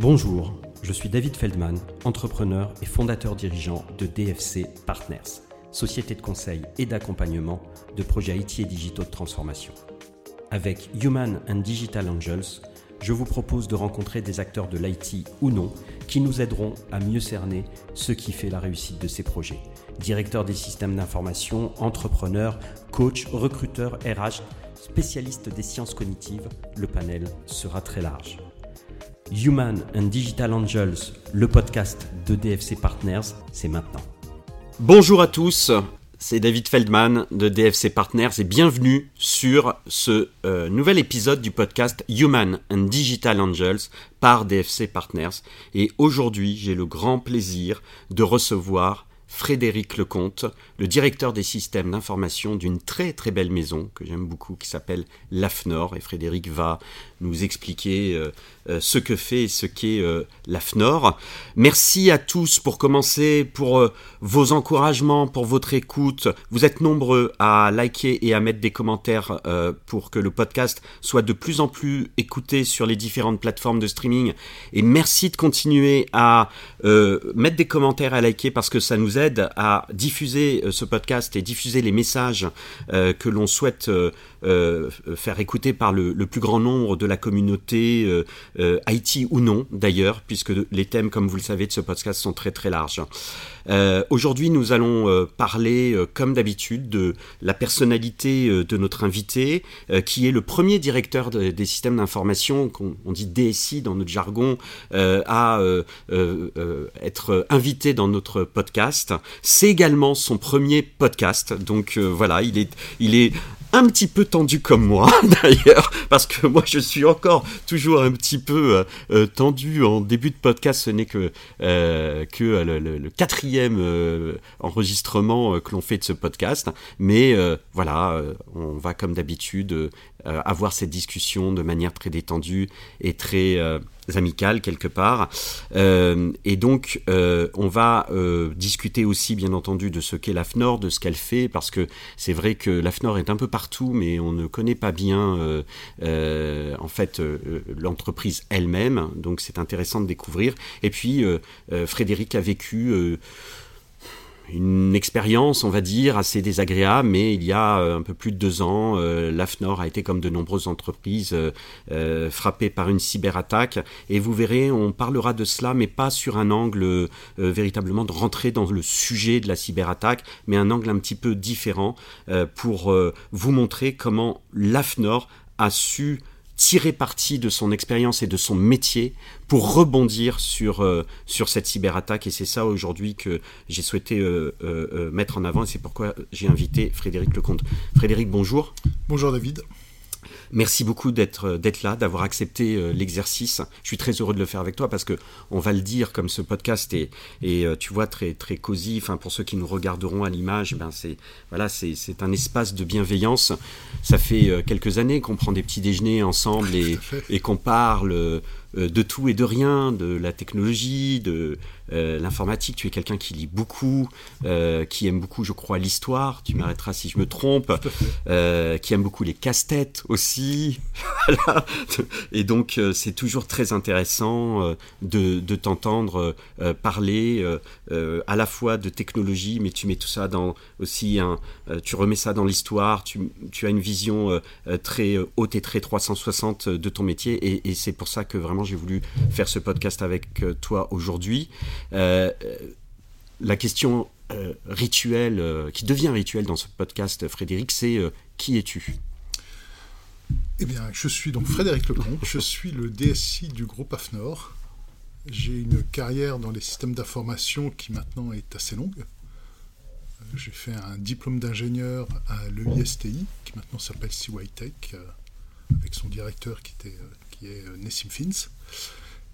Bonjour, je suis David Feldman, entrepreneur et fondateur dirigeant de DFC Partners, société de conseil et d'accompagnement de projets IT et digitaux de transformation. Avec Human and Digital Angels, je vous propose de rencontrer des acteurs de l'IT ou non qui nous aideront à mieux cerner ce qui fait la réussite de ces projets. Directeurs des systèmes d'information, entrepreneurs, coachs, recruteurs, RH, spécialistes des sciences cognitives, le panel sera très large. Human and Digital Angels, le podcast de DFC Partners, c'est maintenant. Bonjour à tous, c'est David Feldman de DFC Partners et bienvenue sur ce euh, nouvel épisode du podcast Human and Digital Angels par DFC Partners. Et aujourd'hui, j'ai le grand plaisir de recevoir Frédéric Lecomte, le directeur des systèmes d'information d'une très très belle maison que j'aime beaucoup qui s'appelle l'AFNOR. Et Frédéric va nous expliquer euh, euh, ce que fait et ce qu'est euh, l'AFNOR. Merci à tous pour commencer, pour vos encouragements, pour votre écoute. Vous êtes nombreux à liker et à mettre des commentaires pour que le podcast soit de plus en plus écouté sur les différentes plateformes de streaming. Et merci de continuer à mettre des commentaires, à liker parce que ça nous aide à diffuser ce podcast et diffuser les messages que l'on souhaite faire écouter par le, plus grand nombre de la communauté euh, euh, Haïti ou non d'ailleurs, puisque les thèmes, comme vous le savez, de ce podcast sont très très larges. Euh, aujourd'hui, nous allons parler, comme d'habitude, de la personnalité de notre invité, qui est le premier directeur des systèmes d'information, qu'on dit DSI dans notre jargon, à être invité dans notre podcast. C'est également son premier podcast, donc voilà, il est, il est un petit peu tendu comme moi d'ailleurs, parce que moi je suis encore toujours un petit peu euh, euh, tendu en début de podcast. Ce n'est que, euh, que le, quatrième enregistrement que l'on fait de ce podcast, mais voilà, on va comme d'habitude avoir cette discussion de manière très détendue et très amicales quelque part. Euh, et donc, euh, on va euh, discuter aussi, bien entendu, de ce qu'est l'AFNOR, de ce qu'elle fait, parce que c'est vrai que l'AFNOR est un peu partout, mais on ne connaît pas bien, en fait, l'entreprise elle-même. Donc, c'est intéressant de découvrir. Et puis, Frédéric a vécu une expérience, on va dire, assez désagréable, mais il y a euh, un peu plus de deux ans, euh, l'AFNOR a été, comme de nombreuses entreprises, euh, frappée par une cyberattaque. Et vous verrez, on parlera de cela, mais pas sur un angle véritablement de rentrer dans le sujet de la cyberattaque, mais un angle un petit peu différent pour vous montrer comment l'AFNOR a su tirer parti de son expérience et de son métier pour rebondir sur, euh, sur cette cyberattaque. Et c'est ça aujourd'hui que j'ai souhaité euh, euh, mettre en avant et c'est pourquoi j'ai invité Frédéric Lecomte. Frédéric, bonjour. Bonjour David. Merci beaucoup d'être euh, d'être là, d'avoir accepté euh, l'exercice. Je suis très heureux de le faire avec toi parce que on va le dire comme ce podcast est et euh, tu vois très très cosy. Enfin pour ceux qui nous regarderont à l'image, ben c'est voilà c'est c'est un espace de bienveillance. Ça fait quelques années qu'on prend des petits déjeuners ensemble et et qu'on parle de tout et de rien, de la technologie, de euh, l'informatique, tu es quelqu'un qui lit beaucoup, euh, qui aime beaucoup, je crois, l'histoire, tu m'arrêteras si je me trompe, euh, qui aime beaucoup les casse-têtes aussi. Et donc, c'est toujours très intéressant de, de t'entendre parler à la fois de technologie, mais tu mets tout ça dans aussi un, tu remets ça dans l'histoire, tu, tu, as une vision très haute et très 360 de ton métier, et, et c'est pour ça que vraiment j'ai voulu faire ce podcast avec toi aujourd'hui. Euh, la question euh, rituelle, euh, qui devient rituelle dans ce podcast, Frédéric, c'est qui es-tu? Eh bien, je suis donc Frédéric Lecomte, je suis le DSI du groupe AFNOR. J'ai une carrière dans les systèmes d'information qui maintenant est assez longue. J'ai fait un diplôme d'ingénieur à l'EISTI, qui maintenant s'appelle CYTech, avec son directeur qui, était, qui est Nessim Fins.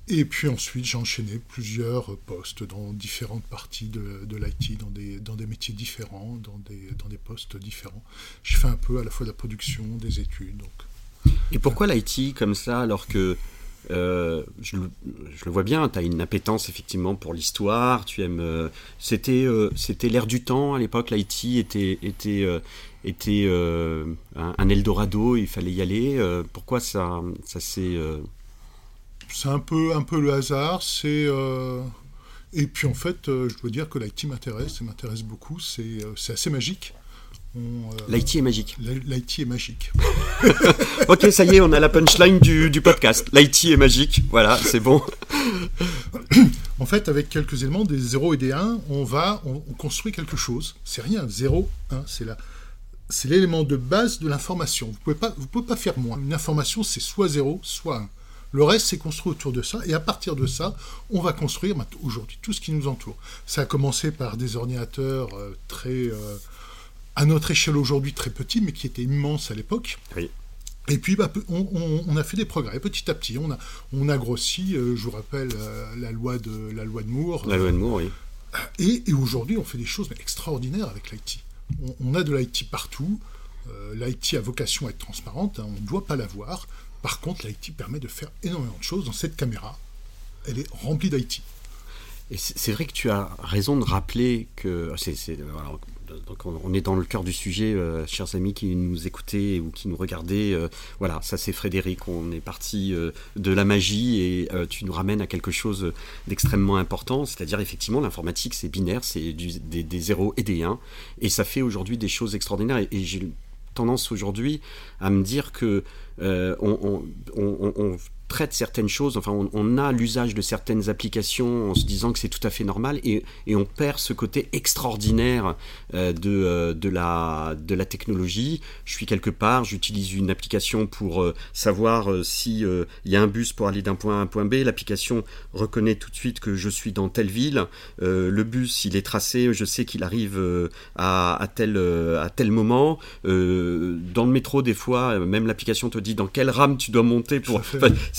Et puis ensuite, j'ai enchaîné plusieurs postes dans différentes parties de, de l'IT, dans des, dans des métiers différents, dans des, dans des postes différents. Je fais un peu à la fois de la production, des études. Donc. Et pourquoi l'IT comme ça, alors que euh, je, le vois bien, tu as une appétence effectivement pour l'histoire, tu aimes. Euh, c'était euh, c'était l'ère du temps à l'époque, l'IT était, était un, un, Eldorado, il fallait y aller. pourquoi ça, ça s'est c'est un peu, un peu le hasard. C'est et puis en fait, je dois dire que l'IT m'intéresse, ça m'intéresse beaucoup. C'est assez magique. L'IT est magique. L'IT est magique. ok, ça y est, on a la punchline du, du podcast. L'IT est magique. Voilà, c'est bon. en fait, avec quelques éléments, des 0 et des 1, on va, on, construit quelque chose. C'est rien, 0, 1, c'est là. C'est l'élément de base de l'information. Vous ne pouvez, pouvez pas faire moins. Une information, c'est soit 0, soit 1. Le reste, c'est construit autour de ça. Et à partir de ça, on va construire aujourd'hui tout ce qui nous entoure. Ça a commencé par des ordinateurs euh, très... Euh, à notre échelle aujourd'hui très petits, mais qui étaient immenses à l'époque. Et puis, bah, on, a fait des progrès petit à petit. On a, on a grossi. Euh, je vous rappelle euh, la loi de la loi de Moore. La loi de Moore, oui. Et, aujourd'hui, on fait des choses extraordinaires avec l'IT. On, a de l'IT partout. Euh, L'IT a vocation à être transparente. Hein, on ne doit pas l'avoir. Par contre, l'IT permet de faire énormément de choses. Dans cette caméra, elle est remplie d'IT. C'est vrai que tu as raison de rappeler que c'est donc on, est dans le cœur du sujet, euh, chers amis qui nous écoutaient ou qui nous regardaient. Euh, voilà, ça c'est Frédéric. On est parti euh, de la magie et tu nous ramènes à quelque chose d'extrêmement important, c'est-à-dire effectivement l'informatique c'est binaire, c'est des, des, zéros et des 1 et ça fait aujourd'hui des choses extraordinaires. Et, j'ai tendance aujourd'hui à me dire que on, certaines choses, enfin on, a l'usage de certaines applications en se disant que c'est tout à fait normal et, on perd ce côté extraordinaire euh, de, euh, de, la, de la technologie. Je suis quelque part, j'utilise une application pour euh, savoir si il y a un bus pour aller d'un point A à un point B. L'application reconnaît tout de suite que je suis dans telle ville. le bus, il est tracé, je sais qu'il arrive à, à, tel, à tel moment. dans le métro, des fois, même l'application te dit dans quelle rame tu dois monter pour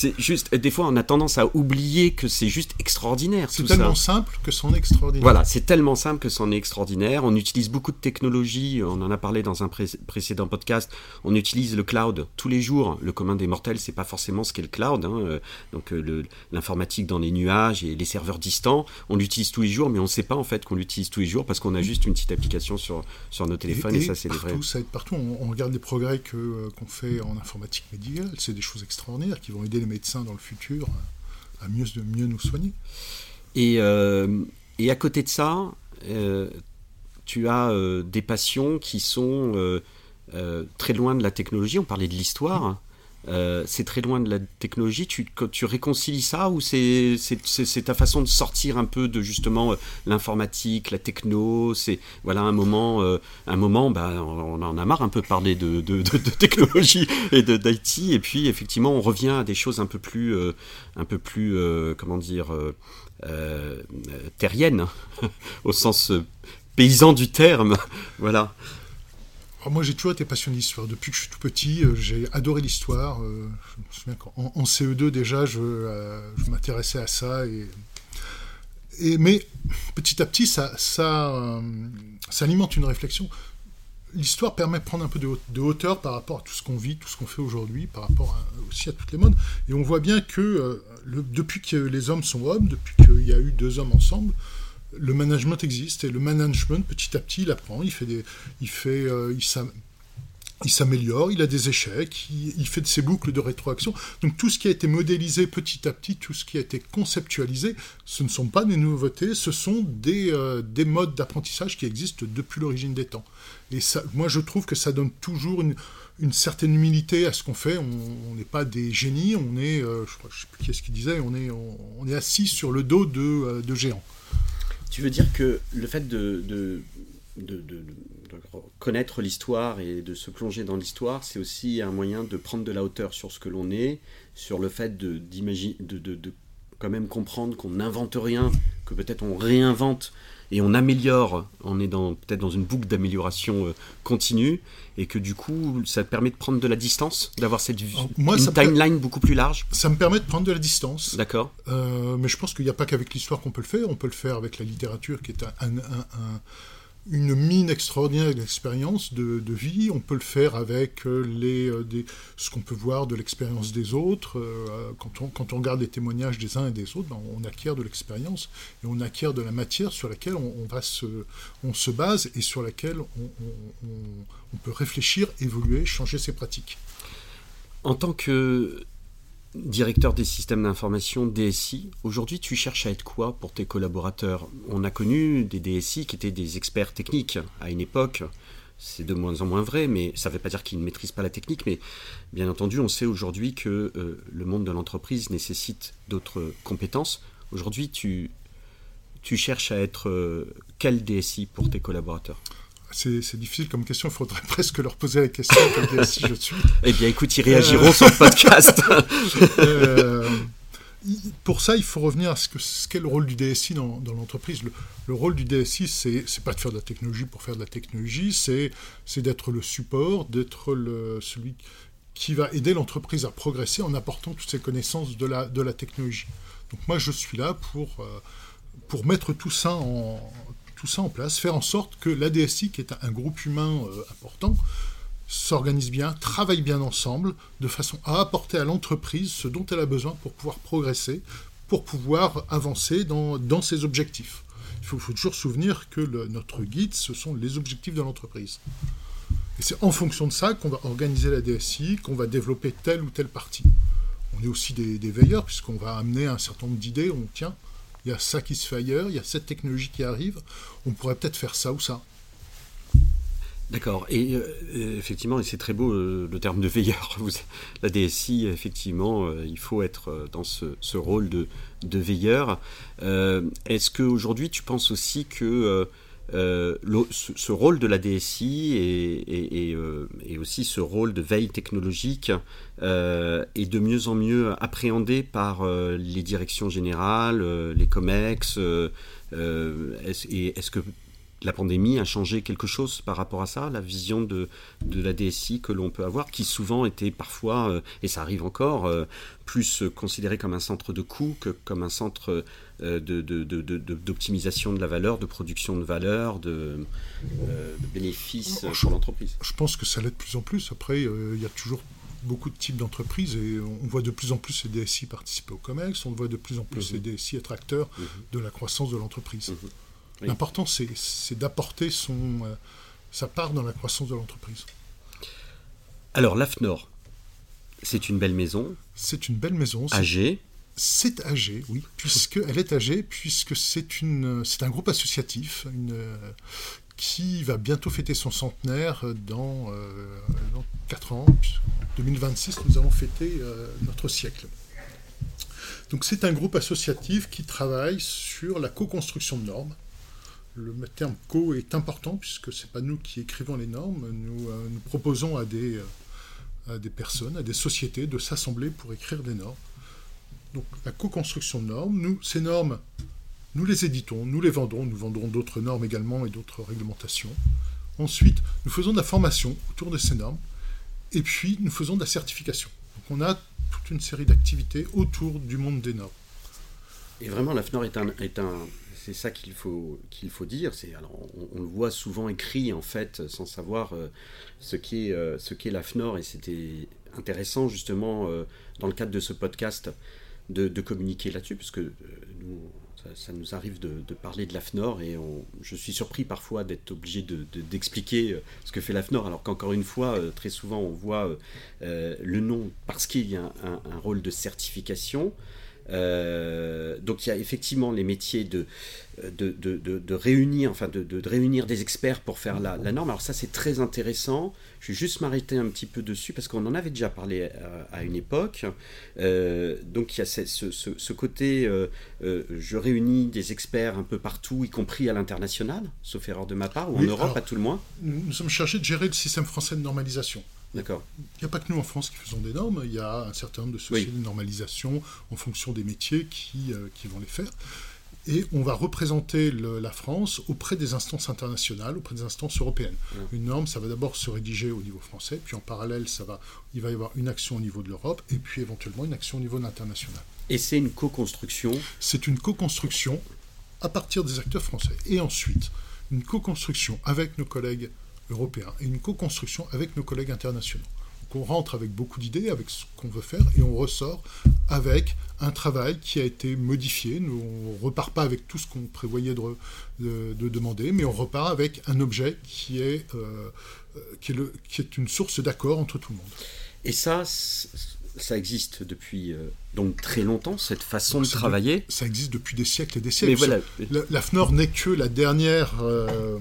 c'est juste, des fois, on a tendance à oublier que c'est juste extraordinaire. C'est tellement simple que c'en est extraordinaire. Voilà, c'est tellement simple que c'en est extraordinaire. On utilise beaucoup de technologies. On en a parlé dans un précédent podcast. On utilise le cloud tous les jours. Le commun des mortels, c'est pas forcément ce qu'est le cloud. Hein. Euh, donc, euh, l'informatique dans les nuages et les serveurs distants, on l'utilise tous les jours, mais on ne sait pas en fait qu'on l'utilise tous les jours parce qu'on a juste une petite application sur, sur nos téléphones et, ça, c'est vrai. Ça aide partout. On, regarde les progrès euh, qu'on fait en informatique médicale. C'est des choses extraordinaires qui vont aider les médecins dans le futur à mieux, mieux nous soigner. Et, euh, et à côté de ça, euh, tu as euh, des passions qui sont très loin de la technologie. On parlait de l'histoire. Euh, c'est très loin de la technologie. Tu, réconcilies ça ou c'est ta façon de sortir un peu de justement euh, l'informatique, la techno C'est voilà un moment, euh, un moment, bah, on, en a marre un peu de parler de, de, technologie et d'IT, et puis effectivement on revient à des choses un peu plus, un peu plus, comment dire, terriennes au sens paysan du terme. voilà moi, j'ai toujours été passionné d'histoire. Depuis que je suis tout petit, euh, j'ai adoré l'histoire. Euh, je me souviens qu'en en CE2, déjà, je, euh, m'intéressais à ça. Et, mais petit à petit, ça, alimente une réflexion. L'histoire permet de prendre un peu de, hauteur par rapport à tout ce qu'on vit, tout ce qu'on fait aujourd'hui, par rapport aussi à toutes les modes. Et on voit bien que depuis que les hommes sont hommes, depuis qu'il y a eu deux hommes ensemble, le management existe et le management petit à petit il apprend, il fait des, il fait, euh, il s'améliore, il a des échecs, il, fait de ses boucles de rétroaction. Donc tout ce qui a été modélisé petit à petit, tout ce qui a été conceptualisé, ce ne sont pas des nouveautés, ce sont des, euh, des modes d'apprentissage qui existent depuis l'origine des temps. Et moi je trouve que ça donne toujours une, une certaine humilité à ce qu'on fait. On n'est pas des génies, on est, euh, je ne sais plus qui est-ce qui disait, on est, on, est assis sur le dos de, de géants. Tu veux dire que le fait de, connaître l'histoire et de se plonger dans l'histoire, c'est aussi un moyen de prendre de la hauteur sur ce que l'on est, sur le fait de, de, de, quand même comprendre qu'on n'invente rien, que peut-être on réinvente et on améliore, on est peut-être dans une boucle d'amélioration euh, continue, et que du coup, ça permet de prendre de la distance, d'avoir cette une timeline beaucoup plus large? Ça me permet de prendre de la distance. D'accord. Euh, mais je pense qu'il n'y a pas qu'avec l'histoire qu'on peut le faire, on peut le faire avec la littérature, qui est un une mine extraordinaire d'expérience de, vie. On peut le faire avec euh, les, euh, des, ce qu'on peut voir de l'expérience des autres. Euh, quand, on, quand on regarde les témoignages des uns et des autres, ben, on acquiert de l'expérience et on acquiert de la matière sur laquelle on, va se, on se base et sur laquelle on, on, peut réfléchir, évoluer, changer ses pratiques. En tant que directeur des systèmes d'information DSI. Aujourd'hui, tu cherches à être quoi pour tes collaborateurs? On a connu des DSI qui étaient des experts techniques à une époque. C'est de moins en moins vrai, mais ça ne veut pas dire qu'ils ne maîtrisent pas la technique. Mais bien entendu, on sait aujourd'hui que euh, le monde de l'entreprise nécessite d'autres compétences. Aujourd'hui, tu, cherches à être euh, quel DSI pour tes collaborateurs? C'est difficile comme question, il faudrait presque leur poser la question si je suis. Eh bien écoute, ils réagiront sur le podcast. Euh, pour ça, il faut revenir à ce qu'est le rôle du DSI dans, l'entreprise. Le, rôle du DSI, c'est pas de faire de la technologie pour faire de la technologie, c'est d'être le support, d'être celui qui va aider l'entreprise à progresser en apportant toutes ses connaissances de la, de la technologie. Donc moi, je suis là pour, euh, pour mettre tout ça en, tout ça en place, faire en sorte que l'ADSI, qui est un groupe humain euh, important, s'organise bien, travaille bien ensemble, de façon à apporter à l'entreprise ce dont elle a besoin pour pouvoir progresser, pour pouvoir avancer dans, dans ses objectifs. Il faut, toujours souvenir que notre guide, ce sont les objectifs de l'entreprise. Et c'est en fonction de ça qu'on va organiser la DSI, qu'on va développer telle ou telle partie. On est aussi des veilleurs, puisqu'on va amener un certain nombre d'idées, on tient, il y a ça qui se fait ailleurs, il y a cette technologie qui arrive, on pourrait peut-être faire ça ou ça. D'accord. Et euh, effectivement, et c'est très beau euh, le terme de veilleur. la DSI, effectivement, euh, il faut être dans ce, rôle de, de veilleur. Est-ce qu'aujourd'hui, tu penses aussi que euh, ce, rôle de la DSI et, euh, aussi ce rôle de veille technologique euh, est de mieux en mieux appréhendé par les directions générales, les COMEX. et est-ce que la pandémie a changé quelque chose par rapport à ça, la vision de, de la DSI que l'on peut avoir, qui souvent était parfois, et ça arrive encore, plus considéré comme un centre de coût que comme un centre euh, d'optimisation de, de, la valeur, de production de valeur, de, euh, bénéfices pour l'entreprise. Je pense que ça l'est de plus en plus. Après, euh, il y a toujours beaucoup de types d'entreprises et on voit de plus en plus ces DSI participer au COMEX, on voit de plus en plus ces mhm. DSI être acteurs mhm. de la croissance de l'entreprise. L'important, c'est d'apporter son sa part dans la croissance de l'entreprise. Alors, l'AFNOR, c'est une belle maison. C'est une belle maison. Âgée. C'est âgé, oui, puisqu'elle est âgée, puisque c'est une, c'est un groupe associatif une, qui va bientôt fêter son centenaire dans, euh, dans 4 ans. 2026, nous allons fêter euh, notre siècle. Donc c'est un groupe associatif qui travaille sur la co-construction de normes. Le terme co est important puisque ce n'est pas nous qui écrivons les normes, nous, euh, proposons à des, à des personnes, à des sociétés de s'assembler pour écrire des normes. Donc la co-construction de normes, nous, ces normes, nous les éditons, nous les vendons, nous vendrons d'autres normes également et d'autres réglementations. Ensuite, nous faisons de la formation autour de ces normes, et puis nous faisons de la certification. Donc on a toute une série d'activités autour du monde des normes. Et vraiment, la FNOR est un, est un c'est ça qu'il faut qu'il faut dire. C'est alors on, le voit souvent écrit en fait, sans savoir euh, ce qu'est euh, ce qu'est la FNOR, et c'était intéressant justement euh, dans le cadre de ce podcast de, communiquer là-dessus, parce que euh, nous, ça, nous arrive de, parler de l'AFNOR et je suis surpris parfois d'être obligé d'expliquer euh, ce que fait l'AFNOR, alors qu'encore une fois, très souvent, on voit le nom parce qu'il y a un, rôle de certification. Donc il y a effectivement les métiers de, de, de, réunir, enfin de, réunir des experts pour faire la, la norme. Alors ça c'est très intéressant. Je vais juste m'arrêter un petit peu dessus parce qu'on en avait déjà parlé à, une époque. Euh, donc il y a ce, côté, euh, euh, je réunis des experts un peu partout, y compris à l'international, sauf erreur de ma part, ou en Europe à tout le moins. Nous, sommes chargés de gérer le système français de normalisation. D'accord. Il n'y a pas que nous en France qui faisons des normes, il y a un certain nombre de sociétés de normalisation en fonction des métiers qui, qui vont les faire et on va représenter la France auprès des instances internationales, auprès des instances européennes. Une norme, ça va d'abord se rédiger au niveau français, puis en parallèle, ça va, il va y avoir une action au niveau de l'Europe, et puis éventuellement une action au niveau international. Et c'est une co-construction? C'est une co-construction à partir des acteurs français. Et ensuite, une co-construction avec nos collègues européens et une co-construction avec nos collègues internationaux on rentre avec beaucoup d'idées, avec ce qu'on veut faire, et on ressort avec un travail qui a été modifié. Nous, on repart pas avec tout ce qu'on prévoyait de, demander, mais on repart avec un objet qui est, euh, qui est, le, qui est une source d'accord entre tout le monde. Et ça, ça existe depuis euh, donc très longtemps, cette façon de travailler? Ça existe depuis des siècles et des siècles. Mais voilà. La, la FNOR n'est que la dernière, euh,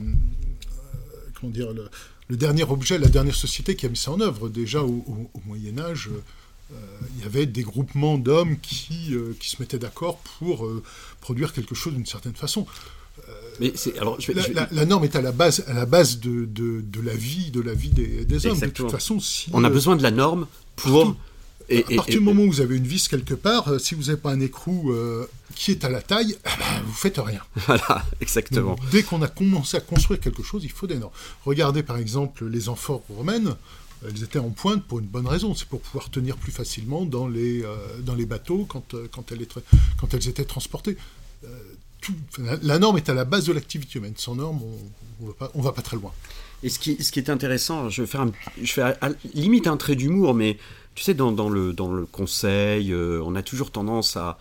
comment dire, le, le, dernier objet, la dernière société qui a mis ça en œuvre. Déjà au, au, au Moyen Âge, euh, il y avait des groupements d'hommes qui, euh, qui se mettaient d'accord pour euh, produire quelque chose d'une certaine façon. Mais alors, je vais, la, je vais... la, la, norme est à la base, à la base de, de, de la vie, de la vie des, des hommes. Exactement. De toute façon, si on a besoin de la norme pour. Et, à partir et, du moment où vous avez une vis quelque part, euh, si vous n'avez pas un écrou euh, qui est à la taille, eh ben, vous faites rien. Voilà, exactement. Donc, dès qu'on a commencé à construire quelque chose, il faut des normes. Regardez par exemple les amphores romaines. Elles étaient en pointe pour une bonne raison, c'est pour pouvoir tenir plus facilement dans les, euh, dans les bateaux quand, euh, quand, elles étaient, quand elles étaient transportées. Euh, tout, la, la, norme est à la base de l'activité humaine. Sans norme, on ne va, va, pas très loin. Et ce qui, ce qui est intéressant, je vais faire, un, je fais à, à, limite un trait d'humour, mais tu sais, dans, le, conseil, euh, on a toujours tendance à,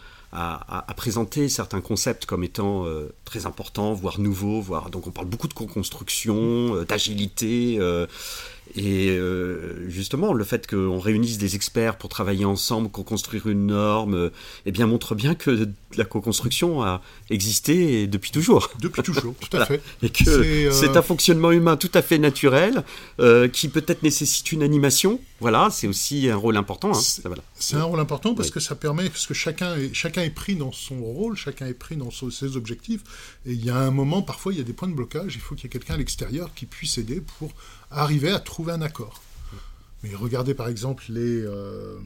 présenter certains concepts comme étant euh, très importants, voire nouveaux, voire donc on parle beaucoup de co-construction, euh, d'agilité. Et euh, justement, le fait qu'on réunisse des experts pour travailler ensemble, co-construire une norme, eh bien montre bien que la co-construction a existé depuis toujours. Depuis toujours, tout à fait. Et que c'est un fonctionnement humain tout à fait naturel, euh, qui peut-être nécessite une animation. Voilà, c'est aussi un rôle important. Hein. C'est voilà. un rôle important parce oui. que ça permet, parce que chacun est, chacun est pris dans son rôle, chacun est pris dans son, ses objectifs. Et il y a un moment, parfois, il y a des points de blocage. Il faut qu'il y ait quelqu'un à l'extérieur qui puisse aider pour arriver à trouver un accord. Mais regardez par exemple les, euh,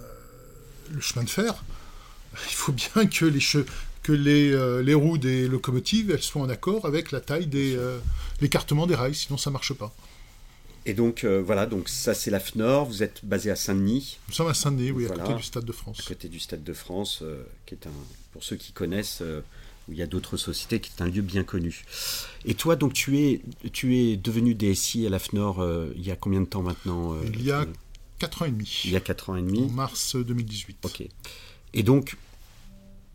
euh, le chemin de fer. Il faut bien que les, que les, euh, les roues des locomotives elles soient en accord avec la taille des l'écartement des rails, sinon ça marche pas. Et donc voilà, donc ça c'est la FNOR, vous êtes basé à Saint-Denis. Nous sommes à Saint-Denis, oui, voilà, à côté du Stade de France. À côté du Stade de France, qui est un, pour ceux qui connaissent, où il y a d'autres sociétés, qui est un lieu bien connu. Et toi, donc tu es, tu es devenu DSI à la FNOR euh, il y a combien de temps maintenant Il y a 4 ans et demi. Il y a 4 ans et demi. En mars 2018. Ok. Et donc,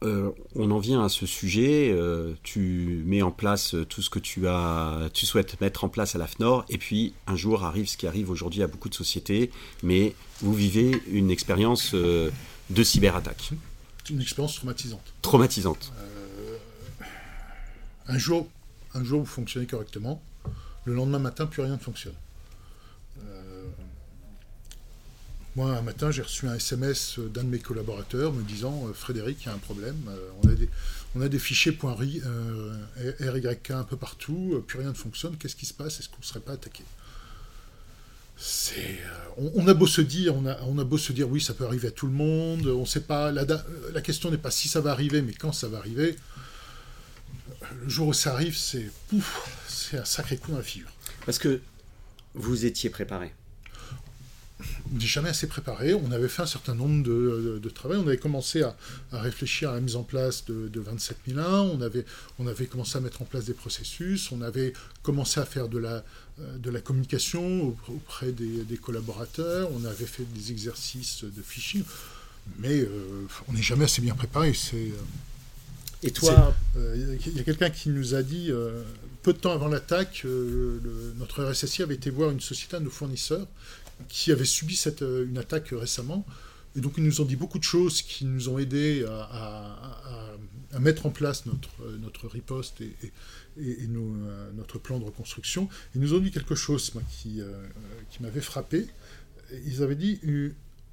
euh, on en vient à ce sujet. Euh, tu mets en place tout ce que tu as, tu souhaites mettre en place à la FNOR, et puis un jour arrive ce qui arrive aujourd'hui à beaucoup de sociétés, mais vous vivez une expérience euh, de cyberattaque. Une expérience traumatisante. Traumatisante. Un jour, un jour vous fonctionnez correctement. Le lendemain matin, plus rien ne fonctionne. Moi, un matin, j'ai reçu un SMS d'un de mes collaborateurs me disant euh, Frédéric, il y a un problème. Euh, on, a des, on fichiers euh, un peu partout, euh, plus rien ne fonctionne. Qu'est-ce qui se passe? Est-ce qu'on ne serait pas attaqué? C'est, on, a beau se dire, on a, beau se dire, oui, ça peut arriver à tout le monde. On sait pas. La question n'est pas si ça va arriver, mais quand ça va arriver. Le jour où ça arrive, c'est pouf, c'est un sacré coup dans la figure. Parce que vous étiez préparé on n'est jamais assez préparé. On avait fait un certain nombre de, de, de travail. On avait commencé à, à, réfléchir à la mise en place de, de 27001. On avait, on avait commencé à mettre en place des processus. On avait commencé à faire de la, de la communication auprès des, des collaborateurs. On avait fait des exercices de phishing. Mais euh, on n'est jamais assez bien préparé. C'est. Et toi Il euh, y a quelqu'un qui nous a dit, euh, peu de temps avant l'attaque, euh, notre RSSI avait été voir une société, un de nos fournisseurs, qui avait subi cette, une attaque récemment. Et donc ils nous ont dit beaucoup de choses qui nous ont aidés à, à, à, à mettre en place notre, notre riposte et, et, et nos, notre plan de reconstruction. Ils nous ont dit quelque chose moi, qui, qui m'avait frappé. Ils avaient dit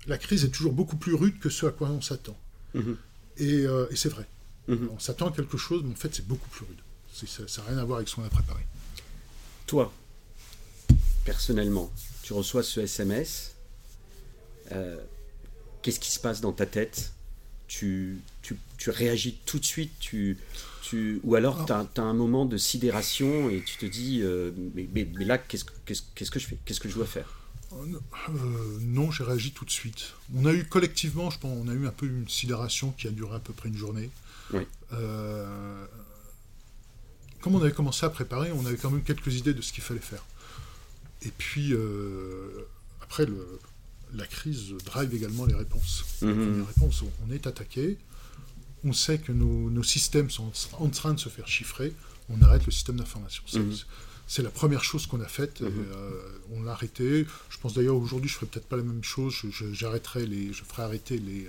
la crise est toujours beaucoup plus rude que ce à quoi on s'attend. Et, euh, et c'est vrai. -hmm. On s'attend à quelque chose, mais en fait c'est beaucoup plus rude. Ça n'a rien à voir avec ce qu'on a préparé. Toi, personnellement, tu reçois ce SMS, euh, qu'est-ce qui se passe dans ta tête? Tu, tu, tu, réagis tout de suite tu, tu, Ou alors tu as, as, un moment de sidération et tu te dis euh, mais, mais, mais, là, qu'est-ce qu qu que je fais? Qu'est-ce que je dois faire? Euh, Non, j'ai réagi tout de suite. On a eu collectivement, je pense, on a eu un peu une sidération qui a duré à peu près une journée. Oui. Euh, comme on avait commencé à préparer, on avait quand même quelques idées de ce qu'il fallait faire. Et puis, euh, après, le, la crise drive également les réponses. Les réponses, on est attaqué, on sait que nos, nos, systèmes sont en train de se faire chiffrer, on arrête le système d'information. -hmm. C'est la première chose qu'on a faite. Mhm. on l'a arrêté. Je pense d'ailleurs aujourd'hui, je ferai peut-être pas la même chose. Je, j'arrêterai les, je ferai arrêter les,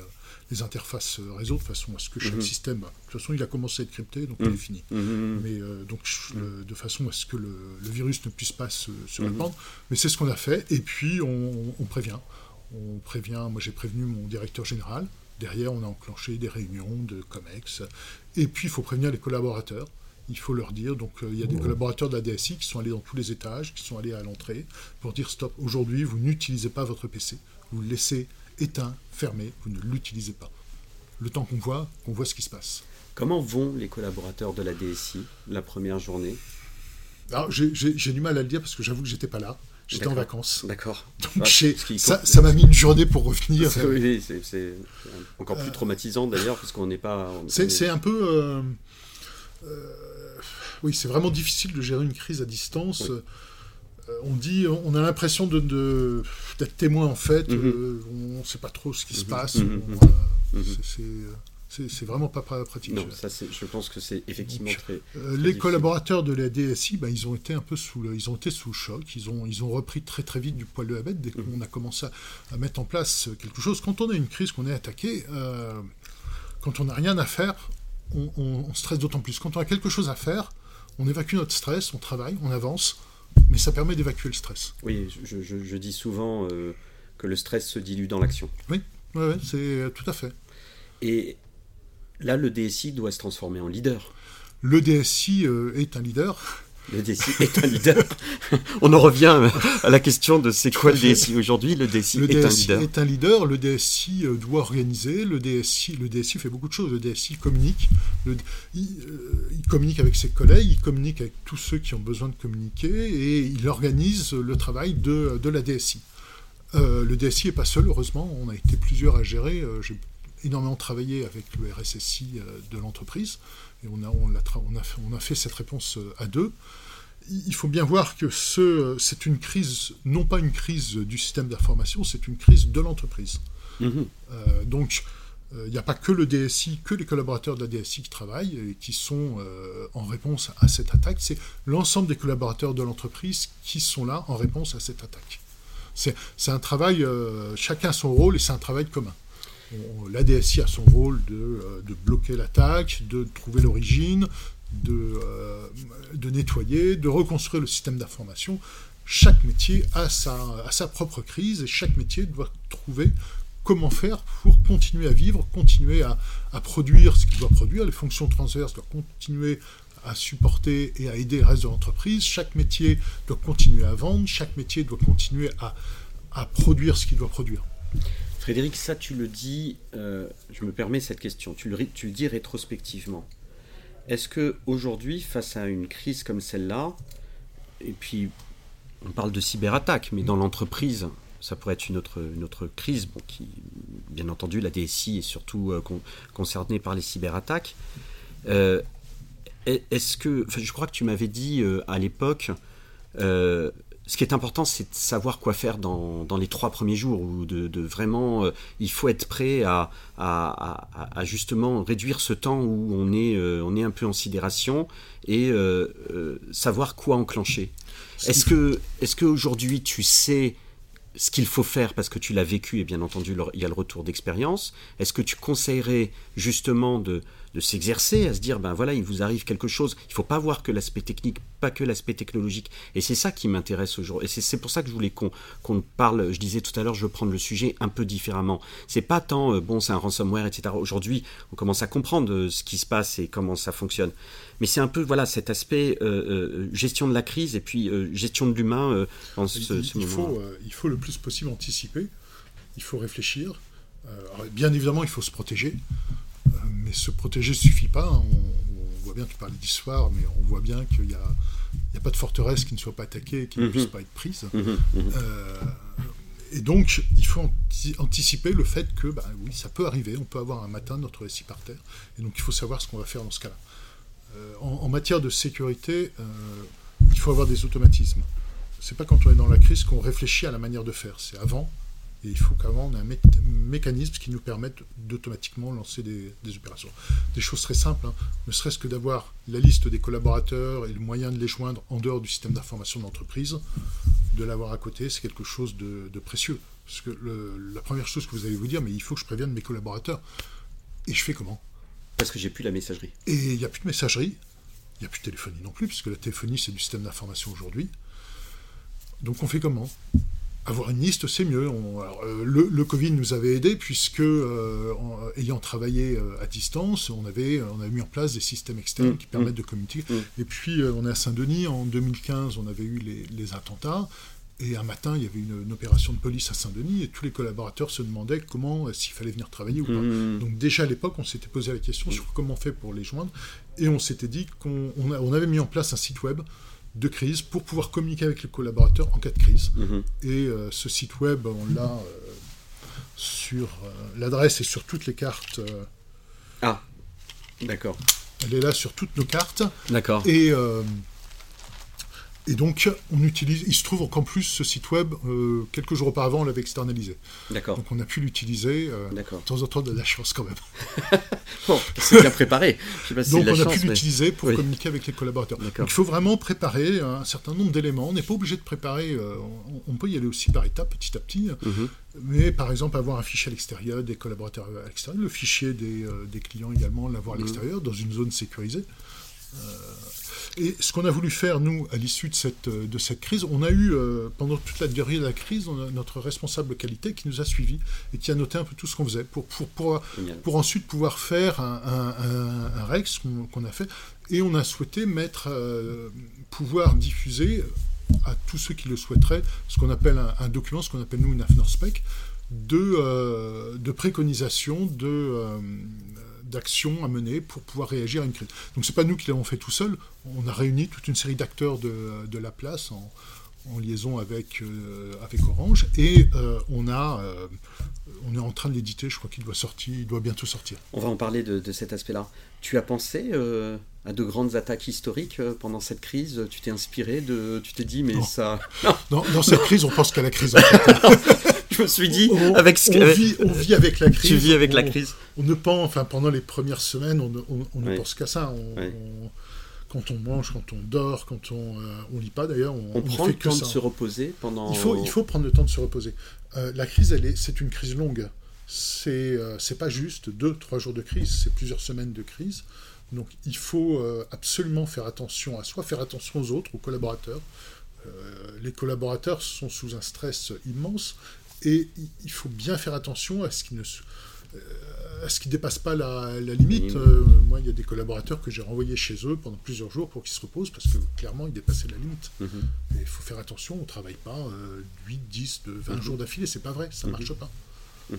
les interfaces réseau de façon à ce que chaque Mhm. système. De toute façon, il a commencé à être crypté, donc il Mhm. est fini. Mais euh, donc je- euh, de façon à ce que le, le virus ne puisse pas se, se répandre. Mais c'est ce qu'on a fait. Et puis on, on prévient. On prévient. Moi, j'ai prévenu mon directeur général. Derrière, on a enclenché des réunions de COMEX. Et puis, il faut prévenir les collaborateurs. Il faut leur dire. Donc, euh, il y a des collaborateurs de la DSI qui sont allés dans tous les étages, qui sont allés à l'entrée pour dire stop. Aujourd'hui, vous n'utilisez pas votre PC. Vous le laissez éteint, fermé. Vous ne l'utilisez pas. Le temps qu'on voit, qu'on voit ce qui se passe. Comment vont les collaborateurs de la DSI la première journée? Alors, j'ai- j'ai j'ai du mal à le dire parce que j'avoue que j'étais pas là. J'étais en D'accord. vacances. D'accord. Donc, Ah, ça m'a mis une journée pour revenir. Oui, c'est- c'est encore plus Euh, traumatisant d'ailleurs, parce qu'on n'est pas. on- on C'est est- c'est un peu. euh, euh, oui, c'est vraiment difficile de gérer une crise à distance. Oui. Euh, on dit, on a l'impression de, de- d'être témoin en fait. Mhm. euh, on ne sait pas trop ce qui se Mhm, passe. mhm, on, euh, c'est- c'est, c'est- c'est vraiment pas pra- pratique. Non, ça, c'est- je pense que c'est effectivement Donc, très. Euh, très les difficile. collaborateurs de la DSI, ben, ils ont été un peu sous le, ils ont été sous le choc. Ils ont, ils ont repris très très vite du poil de la bête dès qu'on a commencé à, à mettre en place quelque chose. Quand on a une crise, qu'on est attaqué, quand on n'a rien à faire, on, on- on stresse d'autant plus. Quand on a quelque chose à faire, on évacue notre stress, on travaille, on avance, mais ça permet d'évacuer le stress. Oui, je, je- je dis souvent euh, que le stress se dilue dans l'action. Ouais, ouais, c'est euh, tout à fait. Et là, le DSI doit se transformer en leader. Le DSI euh, est un leader. Le DSI est un leader. On en revient à la question de c'est quoi le DSI aujourd'hui. Le DSI Le est un DSI leader. est un leader, le DSI euh, doit organiser, le DSI, le DSI fait beaucoup de choses, le DSI communique, le- il, euh, il communique avec ses collègues, il communique avec tous ceux qui ont besoin de communiquer et il organise le travail de, de la DSI. Euh, le DSI n'est pas seul, heureusement, on a été plusieurs à gérer, j'ai énormément travaillé avec le RSSI de l'entreprise et on a, on, a fait, on a fait cette réponse euh, à deux il faut bien voir que ce, c'est une crise, non pas une crise du système d'information, c'est une crise de l'entreprise. Mhm. Euh, donc, euh, il n'y a pas que le DSI, que les collaborateurs de la DSI qui travaillent et qui sont euh, en réponse à cette attaque. C'est l'ensemble des collaborateurs de l'entreprise qui sont là en réponse à cette attaque. C'est, c'est un travail, euh, chacun a son rôle et c'est un travail commun. La DSI a son rôle de, euh, de bloquer l'attaque, de trouver l'origine, de, euh, de nettoyer, de reconstruire le système d'information. Chaque métier a sa, propre crise et chaque métier doit trouver comment faire pour continuer à vivre, continuer à, produire ce qu'il doit produire. Les fonctions transverses doivent continuer à supporter et à aider le reste de l'entreprise. Chaque métier doit continuer à vendre, chaque métier doit continuer à produire ce qu'il doit produire. Frédéric, ça tu le dis, euh, je me permets cette question, tu le, dis rétrospectivement. Est-ce que aujourd'hui, face à une crise comme celle-là, et puis on parle de cyberattaque, mais dans l'entreprise, ça pourrait être une autre, crise, bien entendu, la DSI est surtout euh, con- concernée par les cyberattaques. Euh, est- Est-ce que, je crois que tu m'avais dit à l'époque, ce qui est important, c'est de savoir quoi faire dans, dans les trois premiers jours, ou de, vraiment, euh, il faut être prêt à, à, justement réduire ce temps où on est, euh, on est un peu en sidération et euh, savoir quoi enclencher. Est-ce que, est-ce qu'aujourd'hui tu sais ce qu'il faut faire parce que tu l'as vécu et bien entendu il y a le retour d'expérience? Est-ce que tu conseillerais justement de, de s'exercer à se dire ben voilà il vous arrive quelque chose. Il faut pas voir que l'aspect technique pas que l'aspect technologique. Et c'est ça qui m'intéresse aujourd'hui. Et c'est, c'est pour ça que je voulais qu'on, qu'on parle. Je disais tout à l'heure je veux prendre le sujet un peu différemment. C'est pas tant euh, bon c'est un ransomware etc aujourd'hui on commence à comprendre euh, ce qui se passe et comment ça fonctionne. Mais c'est un peu voilà cet aspect euh, gestion de la crise et puis euh, gestion de l'humain dans ce, il, ce il moment faut, il faut le plus possible anticiper, il faut réfléchir. Alors, bien évidemment, il faut se protéger, mais se protéger ne suffit pas. hein. On, on voit bien, tu parlais d'histoire, mais on voit bien qu'il n'y a, il y a pas de forteresse qui ne soit pas attaquée et qui ne Mhm. puisse pas être prise. Mhm, mhm. Euh, et donc, il faut anti- anticiper le fait que, bah, oui, ça peut arriver. On peut avoir un matin notre SI par terre. Et donc, il faut savoir ce qu'on va faire dans ce cas-là. Euh, en, en matière de sécurité, euh, il faut avoir des automatismes. C'est pas quand on est dans la crise qu'on réfléchit à la manière de faire. C'est avant, Et il faut qu'avant, on ait un mécanisme qui nous permette d'automatiquement lancer des, opérations. Des choses très simples, hein. ne serait-ce que d'avoir la liste des collaborateurs et le moyen de les joindre en dehors du système d'information de l'entreprise, de l'avoir à côté, c'est quelque chose de, précieux. Parce que la première chose que vous allez vous dire, mais il faut que je prévienne mes collaborateurs. Et je fais comment? Parce que j'ai plus la messagerie. Et il n'y a plus de messagerie, il n'y a plus de téléphonie non plus, puisque la téléphonie, c'est du système d'information aujourd'hui. Donc on fait comment? Avoir une liste, c'est mieux. Euh, le, Covid nous avait aidé puisque, euh, ayant travaillé euh, à distance, on avait, on avait mis en place des systèmes externes mmh, qui permettent mmh. de communiquer. Mmh. Et puis, on est à Saint-Denis. En 2015, on avait eu les, attentats. Et un matin, il y avait une, opération de police à Saint-Denis et tous les collaborateurs se demandaient comment, s'il fallait venir travailler ou pas. Donc déjà à l'époque, on s'était posé la question sur comment on fait pour les joindre. Et on s'était dit qu'on on avait mis en place un site web de crise pour pouvoir communiquer avec les collaborateurs en cas de crise. Mhm. Et euh, ce site web, on l'a euh, sur euh, l'adresse et sur toutes les cartes. ah, d'accord. Elle est là sur toutes nos cartes. D'accord. Et et donc, on utilise. Il se trouve qu'en plus, ce site web, euh, quelques jours auparavant, on l'avait externalisé. D'accord. Donc, on a pu l'utiliser. Euh, D'accord. De temps en temps, de la chance quand même. bon, c'est bien préparé. Je sais pas donc, on a pu l'utiliser pour communiquer avec les collaborateurs. Donc, il faut vraiment préparer un certain nombre d'éléments. On n'est pas obligé de préparer. Euh, on, peut y aller aussi par étapes, petit à petit. Mhm. Mais par exemple, avoir un fichier à l'extérieur, des collaborateurs à l'extérieur, le fichier des, des clients également, l'avoir à mhm. l'extérieur, dans une zone sécurisée. Et ce qu'on a voulu faire, nous, à l'issue de cette, de cette crise, on a eu, euh, pendant toute la durée de la crise, on a notre responsable qualité qui nous a suivis et qui a noté un peu tout ce qu'on faisait pour, pour, pour, pour, ensuite pouvoir faire un, un, un, REX qu'on a fait. Et on a souhaité mettre, euh, pouvoir diffuser à tous ceux qui le souhaiteraient ce qu'on appelle un, document, ce qu'on appelle nous une AFNOR-SPEC, de, euh, de préconisation, de d'actions à mener pour pouvoir réagir à une crise. Donc c'est pas nous qui l'avons fait tout seul, on a réuni toute une série d'acteurs de, de, la place en, en liaison avec, euh, avec Orange et euh, on, a, euh, on est en train de l'éditer, je crois qu'il doit sortir, il doit bientôt sortir. On va en parler de, de cet aspect-là. Tu as pensé à de grandes attaques historiques pendant cette crise? Tu t'es inspiré de, tu t'es dit mais ça. Non. Dans, cette crise, on pense qu'à la crise. je me suis dit, avec ce on, vit, on vit avec la crise. Tu vis avec la crise. On ne pense, enfin, pendant les premières semaines, on, on ne pense qu'à ça. quand on mange, quand on dort, quand on euh, on lit pas d'ailleurs, on, prend le temps de se reposer pendant. Il faut, il faut prendre le temps de se reposer. Euh, la crise, elle est, c'est une crise longue. C'est, euh, c'est pas juste deux, trois jours de crise, c'est plusieurs semaines de crise. Donc, il faut absolument faire attention à soi, faire attention aux autres, aux collaborateurs. les collaborateurs sont sous un stress immense et il faut bien faire attention à ce qui ne euh, à ce qui dépasse pas la, limite. Euh, moi, il y a des collaborateurs que j'ai renvoyés chez eux pendant plusieurs jours pour qu'ils se reposent parce que clairement, ils dépassaient la limite. Mhm. Il faut faire attention, on ne travaille pas 8, 10, 20 jours d'affilée, c'est pas vrai, ça ne mhm. marche pas. Mm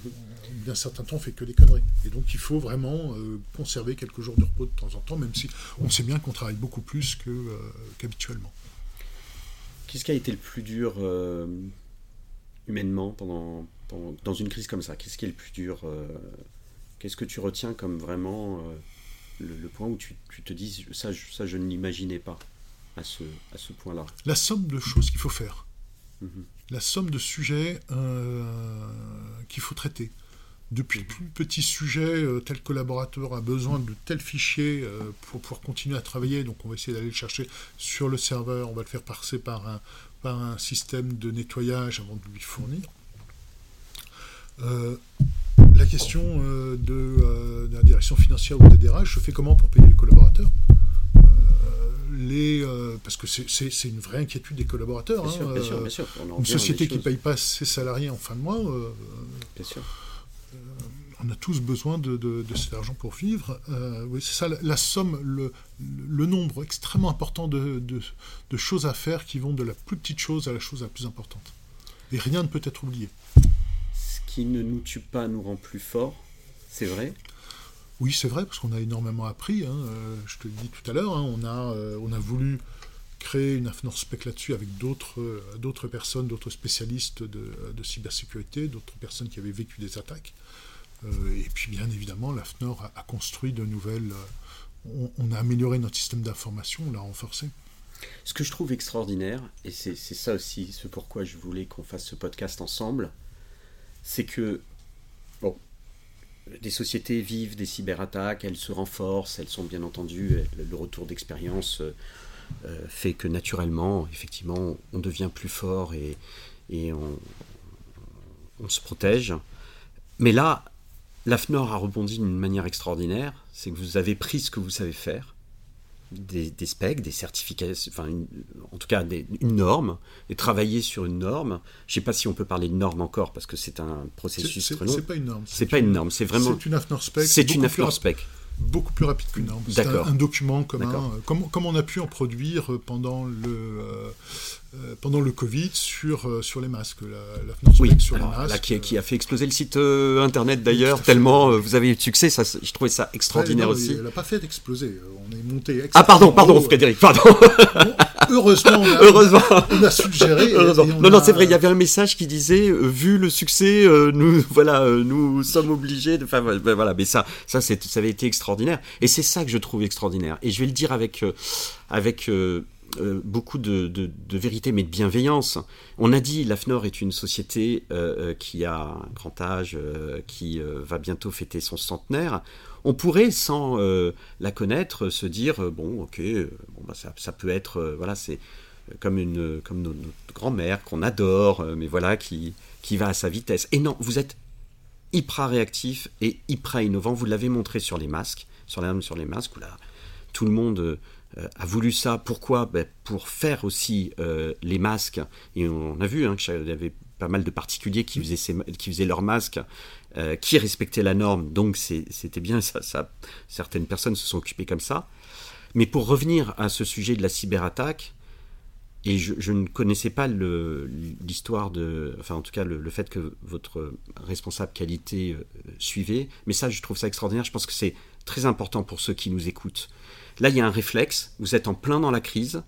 D'un certain temps, on fait que des conneries. Et donc, il faut vraiment euh, conserver quelques jours de repos de temps en temps, même si on sait bien qu'on travaille beaucoup plus qu'habituellement. Qu'est-ce qui a été le plus dur humainement pendant, dans une crise comme ça Qu'est-ce qui est le plus dur euh, Qu'est-ce que tu retiens comme vraiment euh, le, point où tu, te dis ça, ça je ne l'imaginais pas à ce, à ce point-là? La somme de choses qu'il faut faire. Mhm. La somme de sujets euh, qu'il faut traiter. Depuis le plus petit sujet, tel collaborateur a besoin de tel fichier pour pouvoir continuer à travailler, donc on va essayer d'aller le chercher sur le serveur, on va le faire passer par un, par un système de nettoyage avant de lui fournir. Euh, la question euh, euh, de, la direction financière ou des DRH, je fais comment pour payer les collaborateurs les, parce que c'est une vraie inquiétude des collaborateurs. Bien sûr, bien sûr, une société qui ne paye pas ses salariés en fin de mois, bien sûr on a tous besoin de, cet argent pour vivre. Euh, oui, c'est ça, la, somme, le, nombre extrêmement important de, choses à faire qui vont de la plus petite chose à la chose la plus importante. Et rien ne peut être oublié. Ce qui ne nous tue pas nous rend plus forts, c'est vrai? Oui, c'est vrai, parce qu'on a énormément appris. Hein. Euh, je te le dis tout à l'heure, hein. on, a, euh, on a voulu créer une AFNOR spec là-dessus avec d'autres personnes, d'autres spécialistes de, de cybersécurité, d'autres personnes qui avaient vécu des attaques. Euh, et puis bien évidemment, l'AFNOR a, construit de nouvelles... Euh, on, a amélioré notre système d'information, on l'a renforcé. Ce que je trouve extraordinaire, et c'est ça aussi ce pourquoi je voulais qu'on fasse ce podcast ensemble, c'est que bon, des sociétés vivent des cyberattaques, elles se renforcent, elles sont bien entendu, le retour d'expérience euh, fait que naturellement, effectivement, on devient plus fort et, on se protège. Mais là, l'AFNOR a rebondi d'une manière extraordinaire, c'est que vous avez pris ce que vous savez faire, des, specs, des certifications, enfin, en tout cas une norme, et travailler sur une norme. Je ne sais pas si on peut parler de norme encore, parce que c'est un processus très long. C'est pas une norme. C'est pas une norme, c'est vraiment. C'est une AFNOR spec. C'est une AFNOR spec beaucoup plus rapide qu'une norme. C'est un, document commun, comme, comme, on a pu en produire pendant le, euh, euh, pendant le Covid sur, euh, sur les masques, la, la oui, sur les masques. Là, qui, qui, a fait exploser le site internet d'ailleurs, tellement vous avez eu de succès, ça, je trouvais ça extraordinaire aussi. Elle n'a pas fait exploser, on est monté. Ah pardon, pardon Frédéric, pardon. heureusement, on a, heureusement. on a suggéré. non, non, c'est vrai, il y avait un message qui disait, vu le succès, nous, voilà, nous sommes obligés de. Enfin, voilà, mais ça, ça, ça avait été extraordinaire. Et c'est ça que je trouve extraordinaire. Et je vais le dire avec, avec euh, beaucoup de, vérité, mais de bienveillance. On a dit l'AFNOR est une société euh, euh, qui a un grand âge, qui va bientôt fêter son centenaire. On pourrait, sans la connaître, se dire bon, ok, bon, bah, ça, peut être, voilà, c'est comme une, comme notre, grand-mère qu'on adore, mais voilà, qui, va à sa vitesse. Et non, vous êtes hyper réactif et hyper innovant. Vous l'avez montré sur les masques, sur, la, sur les masques où tout le monde euh, a voulu ça. Pourquoi? Ben, Pour faire aussi euh, les masques. Et on a vu hein, qu'il y avait pas mal de particuliers qui faisaient, qui leurs masques, euh, qui respectaient la norme. Donc c'était bien, ça, certaines personnes se sont occupées comme ça. Mais pour revenir à ce sujet de la cyberattaque, et je, ne connaissais pas l'histoire de, enfin en tout cas le, fait que votre responsable qualité suivait, mais ça je trouve ça extraordinaire. Je pense que c'est très important pour ceux qui nous écoutent. Là, il y a un réflexe, vous êtes en plein dans la crise,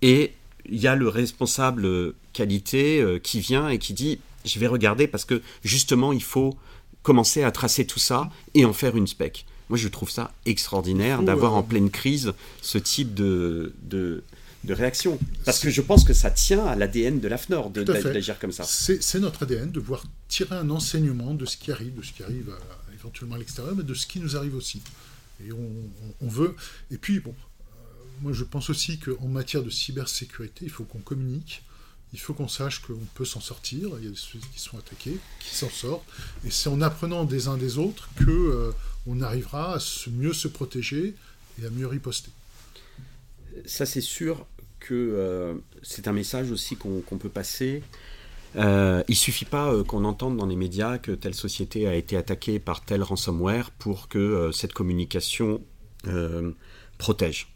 et il y a le responsable qualité euh, qui vient et qui dit, je vais regarder parce que justement, il faut commencer à tracer tout ça et en faire une spec. Moi, je trouve ça extraordinaire d'avoir en pleine crise ce type de, de, réaction. Parce que je pense que ça tient à l'ADN de l'AFNOR d'agir comme ça. C'est notre ADN de voir tirer un enseignement de ce qui arrive, de ce qui arrive éventuellement à l'extérieur, mais de ce qui nous arrive aussi. Et on, veut. Et puis, bon, euh, moi je pense aussi qu'en matière de cybersécurité, il faut qu'on communique. Il faut qu'on sache qu'on peut s'en sortir. Il y a ceux qui sont attaqués, qui s'en sortent. Et c'est en apprenant des uns des autres que euh, on arrivera à mieux se protéger et à mieux riposter. Ça, c'est sûr que euh, c'est un message aussi qu'on peut passer euh, il suffit pas euh, qu'on entende dans les médias que telle société a été attaquée par tel ransomware pour que euh, cette communication protège.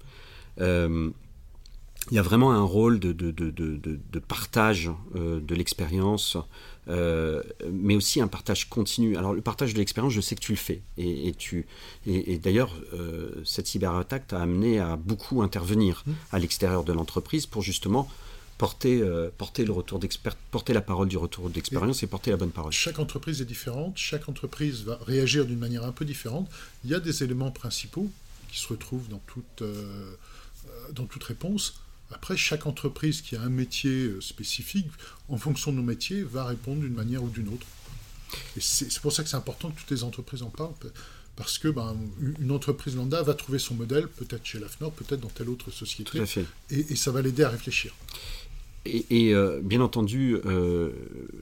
Il y a vraiment un rôle de, de, de, de partage de l'expérience, mais aussi un partage continu. Alors le partage de l'expérience, je sais que tu le fais. Et, et tu, et, et d'ailleurs, cette cyberattaque t'a amené à beaucoup intervenir mmh. à l'extérieur de l'entreprise pour justement porter, euh, porter, le retour porter la parole du retour d'expérience et, porter la bonne parole. Chaque entreprise est différente, chaque entreprise va réagir d'une manière un peu différente. Il y a des éléments principaux qui se retrouvent dans toute, euh, euh, dans toute réponse. Après, chaque entreprise qui a un métier spécifique, en fonction de nos métiers, va répondre d'une manière ou d'une autre. Et c'est pour ça que c'est important que toutes les entreprises en parlent, parce que ben, une entreprise lambda va trouver son modèle, peut-être chez l'AFNOR, peut-être dans telle autre société. Tout à fait. Et, et ça va l'aider à réfléchir. Et, euh, bien entendu, euh,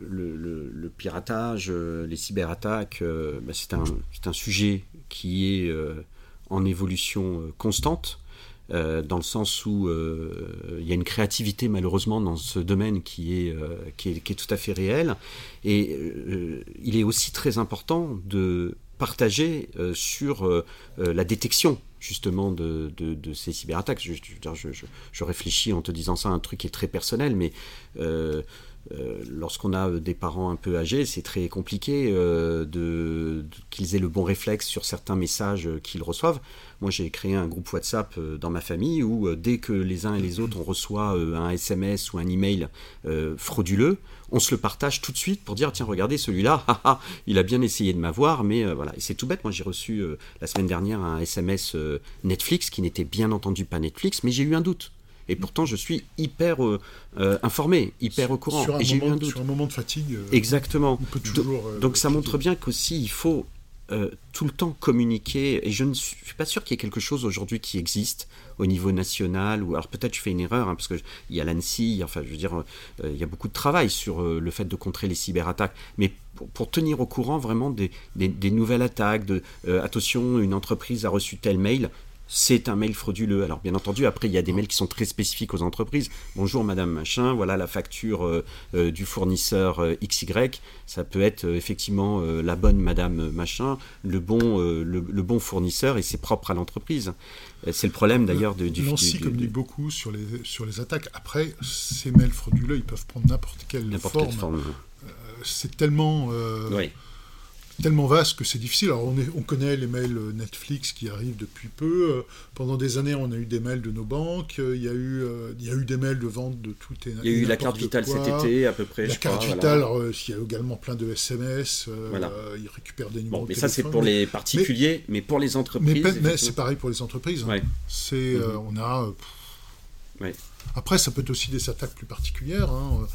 le, piratage, euh, les cyberattaques, bah, c'est un, un, sujet qui est en évolution constante, dans le sens où il y a une créativité malheureusement dans ce domaine qui est, est, qui est tout à fait réelle. Et il est aussi très important de partager sur la détection justement de, ces cyberattaques. Je, réfléchis en te disant ça un truc qui est très personnel, mais euh, euh, lorsqu'on a des parents un peu âgés, c'est très compliqué euh, qu'ils aient le bon réflexe sur certains messages qu'ils reçoivent. Moi, j'ai créé un groupe WhatsApp dans ma famille où dès que les uns et les autres on reçoit un SMS ou un email frauduleux, on se le partage tout de suite pour dire tiens regardez celui-là, il a bien essayé de m'avoir, mais euh, voilà. Et c'est tout bête. Moi j'ai reçu euh, la semaine dernière un SMS euh, Netflix qui n'était bien entendu pas Netflix, mais j'ai eu un doute. Et pourtant, je suis hyper euh, euh, informé, hyper au courant. Sur un, et j'ai eu un moment, doute. sur un moment de fatigue, euh, Exactement. on peut toujours. Donc ça montre bien qu'aussi il faut euh, tout le temps communiquer. Et je ne suis pas sûr qu'il y ait quelque chose aujourd'hui qui existe au niveau national. Ou alors peut-être je fais une erreur hein, parce que je- il y a l'ANSI. il y a- Enfin, je veux dire, euh, il y a beaucoup de travail sur euh, le fait de contrer les cyberattaques. Mais pour, pour tenir au courant vraiment des, des- des nouvelles attaques, de attention, une entreprise a reçu tel mail. C'est un mail frauduleux. Alors bien entendu, après il y a des mails qui sont très spécifiques aux entreprises. Bonjour Madame Machin, voilà la facture euh, euh, du fournisseur euh, XY. Ça peut être euh, effectivement la bonne Madame Machin, le bon, le, le bon fournisseur et c'est propre à l'entreprise. C'est le problème d'ailleurs de, du, Nancy communique beaucoup sur les, sur les attaques. Après, ces mails frauduleux, ils peuvent prendre n'importe quelle n'importe forme. quelle forme. C'est tellement, Oui. Tellement vaste que c'est difficile. Alors, on, est- on connaît les mails euh, Netflix qui arrivent depuis peu. Euh, Pendant des années, on a eu des mails de nos banques. Euh, Il y a eu, euh, il y a eu des mails de vente de tout et Il y a eu la carte vitale quoi. cet été à peu près. La je carte crois, vitale, voilà. alors, euh, il y a également plein de SMS. euh, Voilà. Ils récupèrent des numéros Bon, de mais ça c'est pour les particuliers, mais, pour les entreprises. Mais, c'est pareil pour les entreprises. hein. Ouais. C'est, euh, Mhm. on a. euh. Ouais. Après, ça peut être aussi des attaques plus particulières. hein.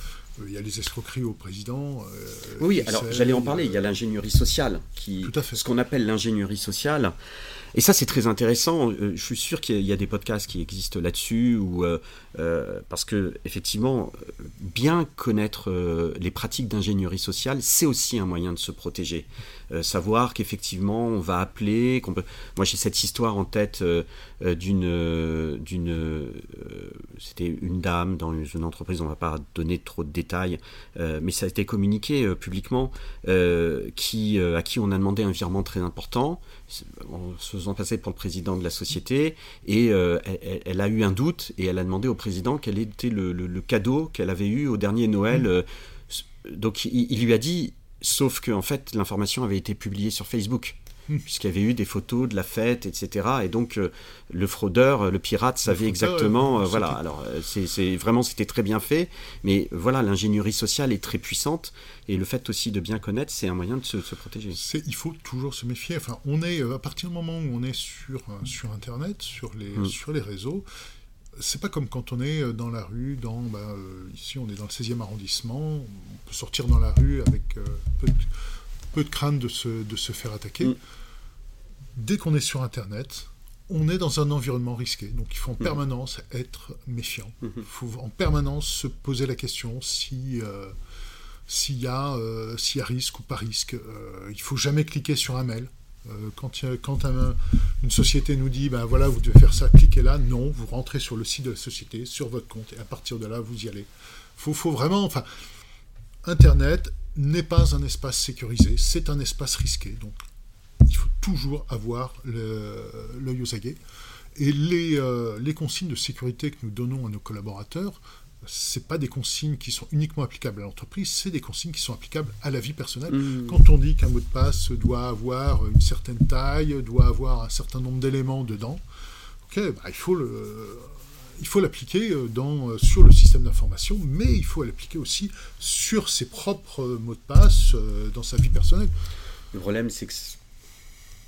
Il y a les escroqueries au président. euh, Oui, alors j'allais en parler. Il y a l'ingénierie sociale, qui, Tout à fait. ce qu'on appelle l'ingénierie sociale. Et ça, c'est très intéressant. Euh, Je suis sûr qu'il y a- des podcasts qui existent là-dessus, ou euh, euh, parce que effectivement, bien connaître les pratiques d'ingénierie sociale, c'est aussi un moyen de se protéger. Savoir qu'effectivement, on va appeler, qu'on peut. Moi, j'ai cette histoire en tête d'une, d'une, c'était une dame dans une entreprise. On va pas donner trop de détails, mais ça a été communiqué publiquement, qui, à qui on a demandé un virement très important, en se faisant passer pour le président de la société, et euh, elle, a eu un doute et elle a demandé au président quel était le, le- le cadeau qu'elle avait eu au dernier Noël. euh, donc il, il lui a dit, sauf que en fait l'information avait été publiée sur Facebook. Puisqu'il y avait eu des photos de la fête, etc. Et donc euh, le fraudeur, euh, le pirate savait fraudeur, exactement. euh, voilà. Alors c'est vraiment c'était très bien fait, mais voilà l'ingénierie sociale est très puissante et le fait aussi de bien connaître, c'est un moyen de se, se protéger. il faut toujours se méfier. Enfin, on est à partir du moment où on est sur sur Internet, sur les Mm. sur les réseaux. C'est pas comme quand on est dans la rue, dans bah, euh, ici on est dans le 16e arrondissement, on peut sortir dans la rue avec euh, peu, de, peu de crainte de se, de se faire attaquer. Mm. Dès qu'on est sur Internet, on est dans un environnement risqué, donc il faut en Mm. permanence être méfiant. Mhm. Il faut en permanence se poser la question si euh, s'il y, a, euh, y a risque ou pas risque. Euh, il faut jamais cliquer sur un mail. Euh, quand un- une société nous dit, ben voilà, vous devez faire ça, cliquez là, non, vous rentrez sur le site de la société, sur votre compte, et à partir de là, vous y allez. Faut, faut vraiment, enfin, Internet n'est pas un espace sécurisé, c'est un espace risqué. Donc, toujours avoir l'œil aux aguets. Et les, euh, les consignes de sécurité que nous donnons à nos collaborateurs, c'est pas des consignes qui sont uniquement applicables à l'entreprise, c'est des consignes qui sont applicables à la vie personnelle. Mm. Quand on dit qu'un mot de passe doit avoir une certaine taille, doit avoir un certain nombre d'éléments dedans, ok, bah, il faut le, il faut l'appliquer euh, euh, sur le système d'information, mais il faut l'appliquer aussi sur ses propres mots de passe dans sa vie personnelle. Le problème, c'est que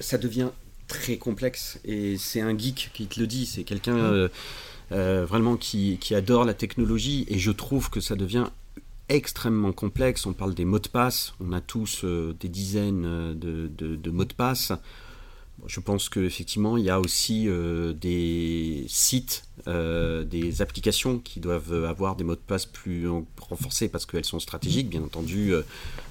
ça devient très complexe et c'est un geek qui te le dit. C'est quelqu'un euh, euh, vraiment qui, qui adore la technologie et je trouve que ça devient extrêmement complexe. On parle des mots de passe, on a tous euh, des dizaines de, de- de mots de passe. Je pense qu'effectivement, il y a aussi euh, des sites, euh, des applications qui doivent avoir des mots de passe plus en- renforcés parce qu'elles sont stratégiques, bien entendu. Euh,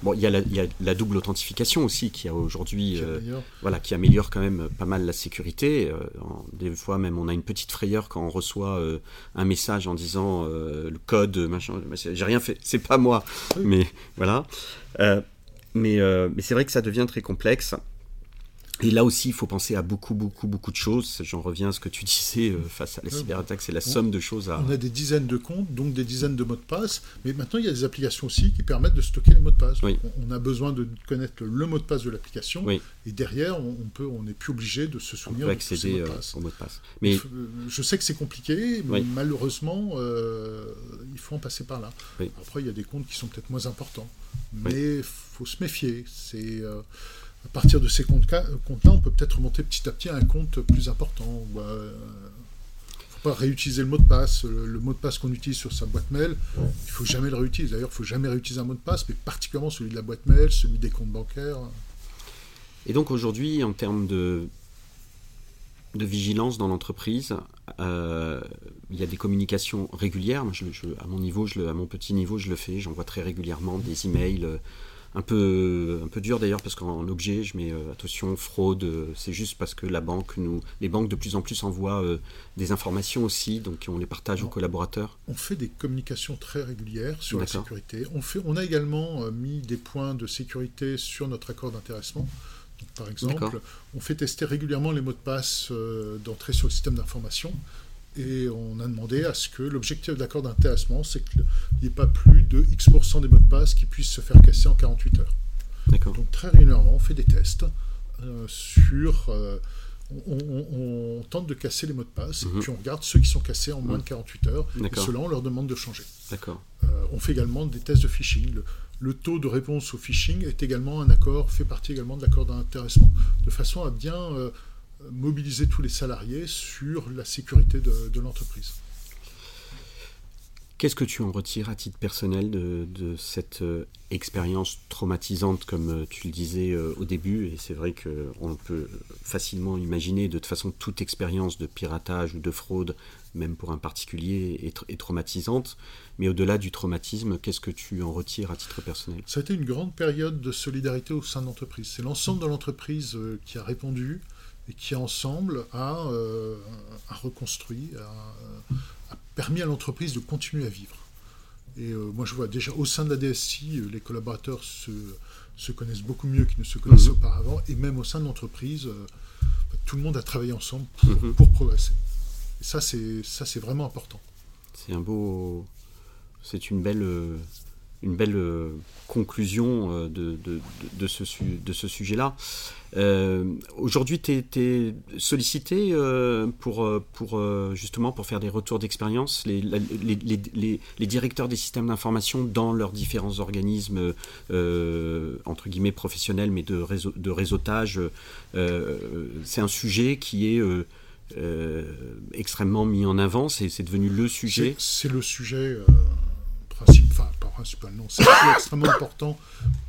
Bon, il y, a la, il y a la double authentification aussi qui a aujourd'hui, euh, voilà, qui améliore quand même pas mal la sécurité. Des fois même, on a une petite frayeur quand on reçoit un message en disant le code, machin. J'ai rien fait, c'est pas moi. Oui. Mais voilà. Mais mais c'est vrai que ça devient très complexe. Et là aussi, il faut penser à beaucoup, beaucoup, beaucoup de choses. J'en reviens à ce que tu disais euh, face à la cyberattaque, c'est la somme de choses à. On a des dizaines de comptes, donc des dizaines de mots de passe, mais maintenant il y a des applications aussi qui permettent de stocker les mots de passe. Oui. On, on a besoin de connaître le mot de passe de l'application, Oui. et derrière on, on peut, on n'est plus obligé de se On souvenir peut de accéder mots de euh, passe. au mot de passe. Mais Euh, Je sais que c'est compliqué, mais Oui. malheureusement, euh, il faut en passer par là. Après, il y a des comptes qui sont peut-être moins importants, mais il faut se méfier. C'est euh, à partir de ces comptes-là, comptes on peut peut-être remonter petit à petit à un compte plus important. ou, euh, faut pas réutiliser le mot de passe. Le, mot de passe qu'on utilise sur sa boîte mail, il faut jamais le réutiliser. D'ailleurs, il faut jamais réutiliser un mot de passe, mais particulièrement celui de la boîte mail, celui des comptes bancaires. Et donc aujourd'hui, en termes de, vigilance dans l'entreprise, euh, il y a des communications régulières. à mon niveau, à mon petit niveau, je le fais. J'envoie très régulièrement des emails. Euh, un peu, un peu dur d'ailleurs parce qu'en objet, je mets euh, attention fraude. c'est juste parce que la banque nous, les banques de plus en plus envoient des informations aussi, donc on les partage aux collaborateurs. On fait des communications très régulières sur la sécurité. On fait, on a également mis des points de sécurité sur notre accord d'intéressement par exemple, on fait tester régulièrement les mots de passe euh, d'entrée sur le système d'information et on a demandé à ce que l'objectif de l'accord d'intéressement, c'est qu'il n'y ait pas plus de X% des mots de passe qui puissent se faire casser en 48 heures. Donc très régulièrement, on fait des tests euh, sur... Euh, on, tente de casser les mots de passe, et mhm. puis on regarde ceux qui sont cassés en moins de 48 heures, et ceux-là, on leur demande de changer. D'accord. on fait également des tests de phishing. Le taux de réponse au phishing est également un accord, fait partie également de l'accord d'intéressement, de façon à bien euh, mobiliser tous les salariés sur la sécurité de, l'entreprise. Qu'est-ce que tu en retires à titre personnel de, cette euh, expérience traumatisante, comme euh, tu le disais au début? Et c'est vrai qu'on peut facilement imaginer, de toute façon, toute expérience de piratage ou de fraude même pour un particulier, est, traumatisante. Mais au-delà du traumatisme, qu'est-ce que tu en retires à titre personnel? Ça a été une grande période de solidarité au sein de l'entreprise. C'est l'ensemble de l'entreprise euh, qui a répondu et qui, ensemble, a, euh, reconstruit, a, permis à l'entreprise de continuer à vivre. Et euh, moi, je vois déjà au sein de la DSI, les collaborateurs se, connaissent beaucoup mieux qu'ils ne se connaissaient mhm. auparavant. Et même au sein de l'entreprise, tout le monde a travaillé ensemble pour mhm. progresser. Et ça, c'est ça, c'est vraiment important. C'est un beau, c'est une belle, une belle euh, conclusion euh, de, de, de, ce, de ce sujet-là. Euh, aujourd'hui, tu es, sollicité pour, pour, justement pour faire des retours d'expérience. Les, les, les, les, directeurs des systèmes d'information dans leurs différents organismes, entre guillemets professionnels, mais de, réseau, de réseautage, c'est un sujet qui est extrêmement mis en avant. C'est devenu le sujet. C'est le sujet euh, enfin pas principal, non, c'est extrêmement important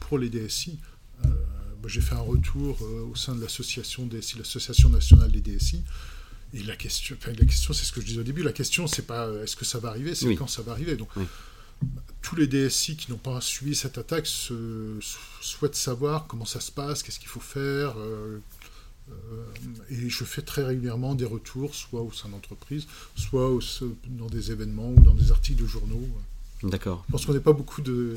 pour les DSI. Euh, j'ai fait un retour au sein de l'association DSI, l'association nationale des DSI. Et la question, la question, c'est ce que je disais au début. La question, c'est pas est-ce que ça va arriver, c'est quand ça va arriver. Donc, tous les DSI qui n'ont pas suivi cette attaque souhaitent savoir comment ça se passe, qu'est-ce qu'il faut faire, euh, et je fais très régulièrement des retours, soit au sein d'entreprises, soit dans des événements ou dans des articles de journaux. D'accord. Je pense qu'on n'est pas beaucoup de,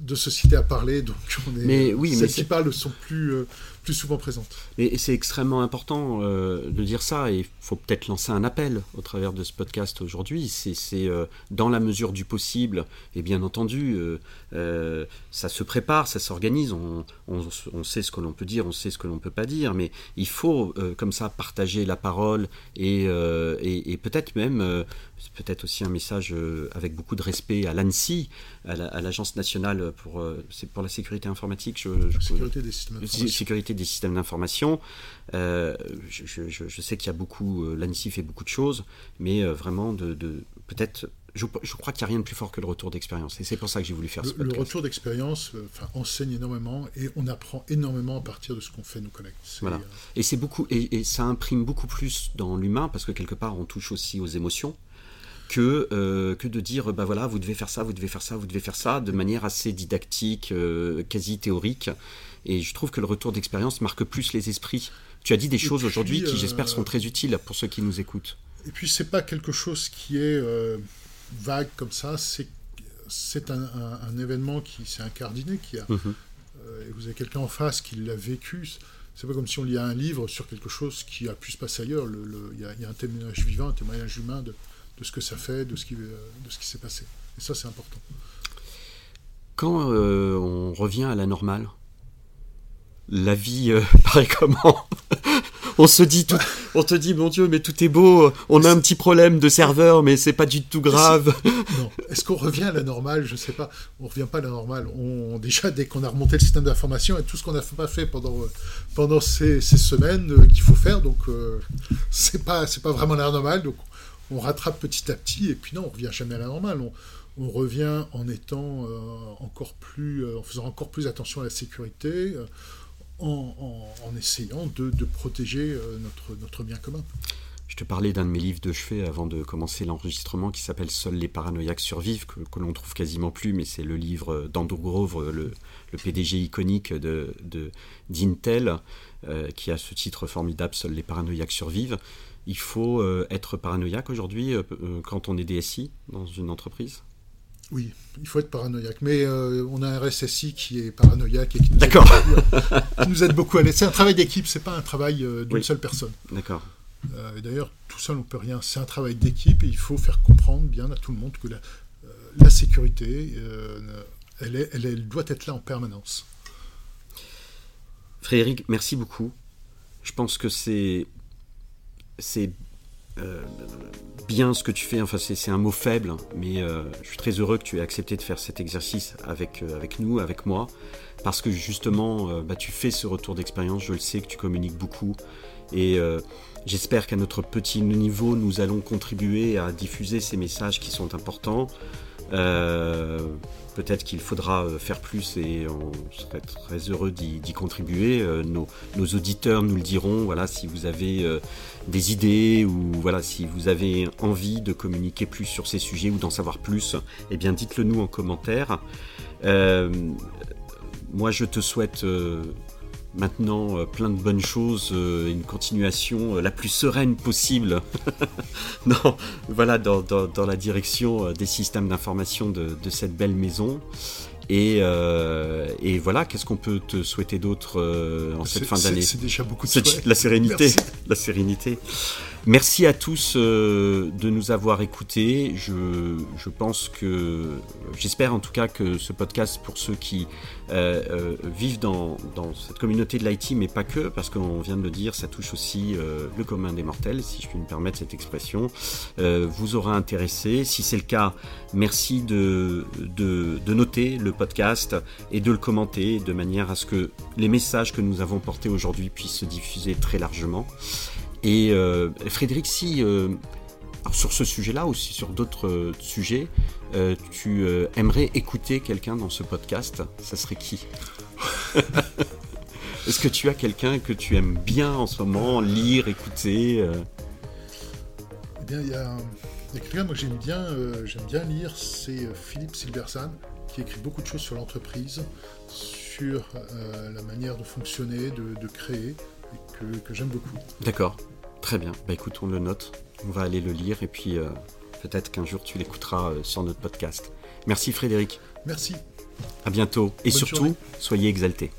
de sociétés à parler, donc on est, mais oui, celles qui parlent sont plus, euh, plus souvent présentes. Et, c'est extrêmement important euh, de dire ça, et il faut peut-être lancer un appel au travers de ce podcast aujourd'hui. C'est euh, dans la mesure du possible, et bien entendu, ça se prépare, ça s'organise, on, on, sait ce que l'on peut dire, on sait ce que l'on ne peut pas dire, mais il faut comme ça partager la parole et, et, et peut-être même peut-être aussi un message euh, avec beaucoup de respect à l'ANSI, à l'Agence nationale pour, euh, pour la sécurité informatique. Je, sécurité, des systèmes sécurité des systèmes d'information. Euh, je, sais qu'il y a beaucoup, l'ANSI fait beaucoup de choses, mais vraiment de, de peut-être je, crois qu'il n'y a rien de plus fort que le retour d'expérience. Et c'est pour ça que j'ai voulu faire le, ce podcast. Le retour d'expérience enseigne énormément et on apprend énormément à partir de ce qu'on fait nos collègues. Voilà. Et, c'est beaucoup, et, et, ça imprime beaucoup plus dans l'humain parce que quelque part on touche aussi aux émotions que, euh, que de dire bah voilà, vous devez faire ça, vous devez faire ça, vous devez faire ça, de manière assez didactique, euh, quasi théorique. Et je trouve que le retour d'expérience marque plus les esprits. Tu as dit des choses aujourd'hui qui, j'espère, seront euh, très utiles pour ceux qui nous écoutent. Et puis, c'est pas quelque chose qui est vague comme ça, c'est c'est un, un, événement qui s'est incardiné, qui a, mhm. et vous avez quelqu'un en face qui l'a vécu. C'est pas comme si on lit un livre sur quelque chose qui a pu se passer ailleurs. Il y, y, a un témoignage vivant, un témoignage humain de, de ce que ça fait, de ce qui, euh, de ce qui s'est passé. Et ça, c'est important. Quand euh, on revient à la normale, la vie euh, paraît comment? On se dit tout, on te dit mon Dieu, mais tout est beau. On a un petit problème de serveur, mais c'est pas du tout grave. Non. Est-ce qu'on revient à la normale? Je sais pas. On revient pas à la normale. On déjà dès qu'on a remonté le système d'information et tout ce qu'on n'a pas fait pendant pendant ces, semaines euh, qu'il faut faire, donc euh, c'est pas c'est pas vraiment la normale. Donc on rattrape petit à petit et puis non, on revient jamais à la normale. On, revient en étant euh, encore plus, en faisant encore plus attention à la sécurité, en, essayant de, protéger euh, notre, bien commun. Je te parlais d'un de mes livres de chevet avant de commencer l'enregistrement qui s'appelle Seuls les paranoïaques survivent, que, que l'on trouve quasiment plus, mais c'est le livre d'Andrew Grove, le, PDG iconique d'Intel, de, euh, qui a ce titre formidable Seuls les paranoïaques survivent. Il faut euh, être paranoïaque aujourd'hui quand on est DSI dans une entreprise? Oui, il faut être paranoïaque. Mais euh, on a un RSSI qui est paranoïaque et qui nous, aide beaucoup, à C'est un travail d'équipe, c'est pas un travail euh, d'une seule personne. D'accord. Euh, D'ailleurs, tout seul, on peut rien. C'est un travail d'équipe et il faut faire comprendre bien à tout le monde que la, la sécurité, elle, est, elle, elle, doit être là en permanence. Frédéric, merci beaucoup. Je pense que c'est c'est euh, bien ce que tu fais, enfin c'est un mot faible, hein, mais euh, je suis très heureux que tu aies accepté de faire cet exercice avec, euh, nous, avec moi, parce que justement bah, tu fais ce retour d'expérience, je le sais que tu communiques beaucoup, et j'espère qu'à notre petit niveau, nous allons contribuer à diffuser ces messages qui sont importants. Peut-être qu'il faudra euh, faire plus et on serait très heureux d'y contribuer. Euh, nos, auditeurs nous le diront. Voilà, si vous avez euh, des idées ou voilà, si vous avez envie de communiquer plus sur ces sujets ou d'en savoir plus, eh bien, dites-le nous en commentaire. moi, je te souhaite maintenant euh, plein de bonnes choses, euh, une continuation euh, la plus sereine possible non, voilà, dans, la direction des systèmes d'information de, cette belle maison. Et, voilà, qu'est-ce qu'on peut te souhaiter d'autre en cette fin d'année? C'est déjà beaucoup de. La sérénité. La sérénité. Merci à tous euh, de nous avoir écoutés. Je, je pense que, j'espère en tout cas que ce podcast, pour ceux qui euh, euh, vivent dans, dans, cette communauté de l'IT, mais pas que, parce qu'on vient de le dire, ça touche aussi le commun des mortels, si je puis me permettre cette expression, vous aura intéressé. Si c'est le cas, merci de, de, de noter le podcast et de le commenter de manière à ce que les messages que nous avons portés aujourd'hui puissent se diffuser très largement. Et euh, Frédéric, si euh, sur ce sujet-là, aussi sur d'autres euh, sujets, tu aimerais écouter quelqu'un dans ce podcast, ça serait qui? Est-ce que tu as quelqu'un que tu aimes bien en ce moment, lire, écouter Eh bien, il y a, quelqu'un que j'aime bien, j'aime bien lire, c'est Philippe Silversan, qui écrit beaucoup de choses sur l'entreprise, sur la manière de fonctionner, de, créer, que j'aime beaucoup. D'accord. Très bien. Bah écoute, on le note. On va aller le lire et puis euh, peut-être qu'un jour tu l'écouteras euh, sur notre podcast. Merci Frédéric. Merci. À bientôt et surtout, soyez exaltés.